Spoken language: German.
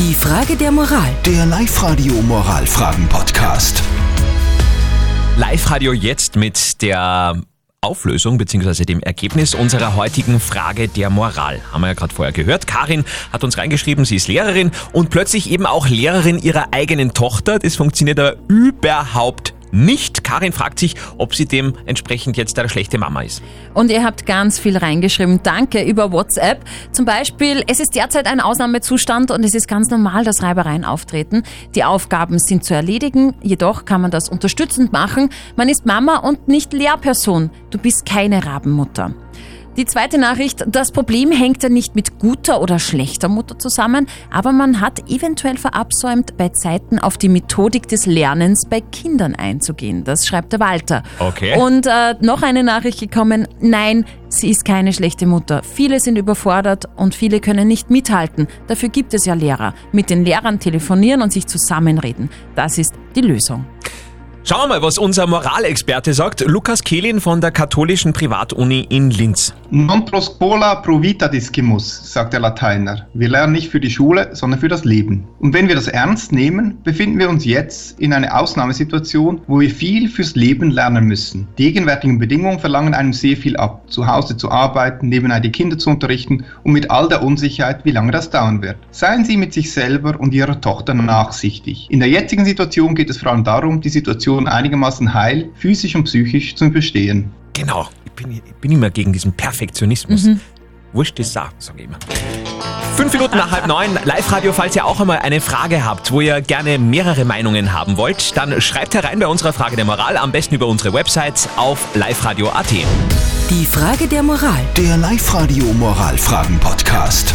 Die Frage der Moral. Der Live-Radio Moralfragen-Podcast. Live-Radio jetzt mit der Auflösung bzw. dem Ergebnis unserer heutigen Frage der Moral. Haben wir ja gerade vorher gehört. Karin hat uns reingeschrieben, sie ist Lehrerin und plötzlich eben auch Lehrerin ihrer eigenen Tochter. Das funktioniert aber überhaupt nicht. Karin fragt sich, ob sie dementsprechend jetzt eine schlechte Mama ist. Und ihr habt ganz viel reingeschrieben. Danke über WhatsApp. Zum Beispiel, es ist derzeit ein Ausnahmezustand und es ist ganz normal, dass Reibereien auftreten. Die Aufgaben sind zu erledigen, jedoch kann man das unterstützend machen. Man ist Mama und nicht Lehrperson. Du bist keine Rabenmutter. Die zweite Nachricht, das Problem hängt ja nicht mit guter oder schlechter Mutter zusammen, aber man hat eventuell verabsäumt, bei Zeiten auf die Methodik des Lernens bei Kindern einzugehen. Das schreibt der Walter. Okay. Und äh, noch eine Nachricht gekommen, nein, sie ist keine schlechte Mutter. Viele sind überfordert und viele können nicht mithalten. Dafür gibt es ja Lehrer. Mit den Lehrern telefonieren und sich zusammenreden. Das ist die Lösung. Schauen wir mal, was unser Moralexperte sagt. Lukas Kehlin von der katholischen Privatuni in Linz. Non pro scola pro vita discimus, sagt der Lateiner. Wir lernen nicht für die Schule, sondern für das Leben. Und wenn wir das ernst nehmen, befinden wir uns jetzt in einer Ausnahmesituation, wo wir viel fürs Leben lernen müssen. Die gegenwärtigen Bedingungen verlangen einem sehr viel ab. Zu Hause zu arbeiten, nebenbei die Kinder zu unterrichten und mit all der Unsicherheit, wie lange das dauern wird. Seien Sie mit sich selber und Ihrer Tochter nachsichtig. In der jetzigen Situation geht es vor allem darum, die Situation einigermaßen heil, physisch und psychisch zu überstehen. Genau, ich bin, ich bin immer gegen diesen Perfektionismus. Wurscht ist Sache, sage ich immer. Fünf Minuten nach halb neun, Live-Radio, falls ihr auch einmal eine Frage habt, wo ihr gerne mehrere Meinungen haben wollt, dann schreibt herein bei unserer Frage der Moral, am besten über unsere Website auf liveradio.at. Die Frage der Moral. Der Live-Radio Moralfragen-Podcast.